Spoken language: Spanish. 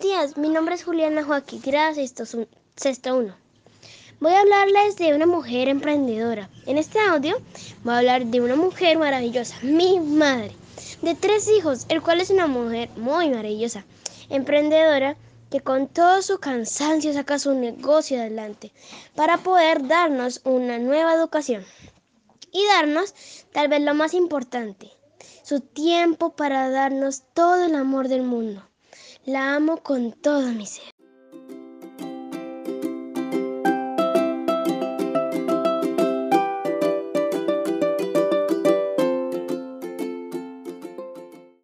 días, mi nombre es Juliana Joaquín, tirada sexto, sexto uno. Voy a hablarles de una mujer emprendedora. En este audio voy a hablar de una mujer maravillosa, mi madre, de tres hijos, el cual es una mujer muy maravillosa, emprendedora, que con todo su cansancio saca su negocio adelante para poder darnos una nueva educación y darnos tal vez lo más importante, su tiempo para darnos todo el amor del mundo. La amo con todo mi ser.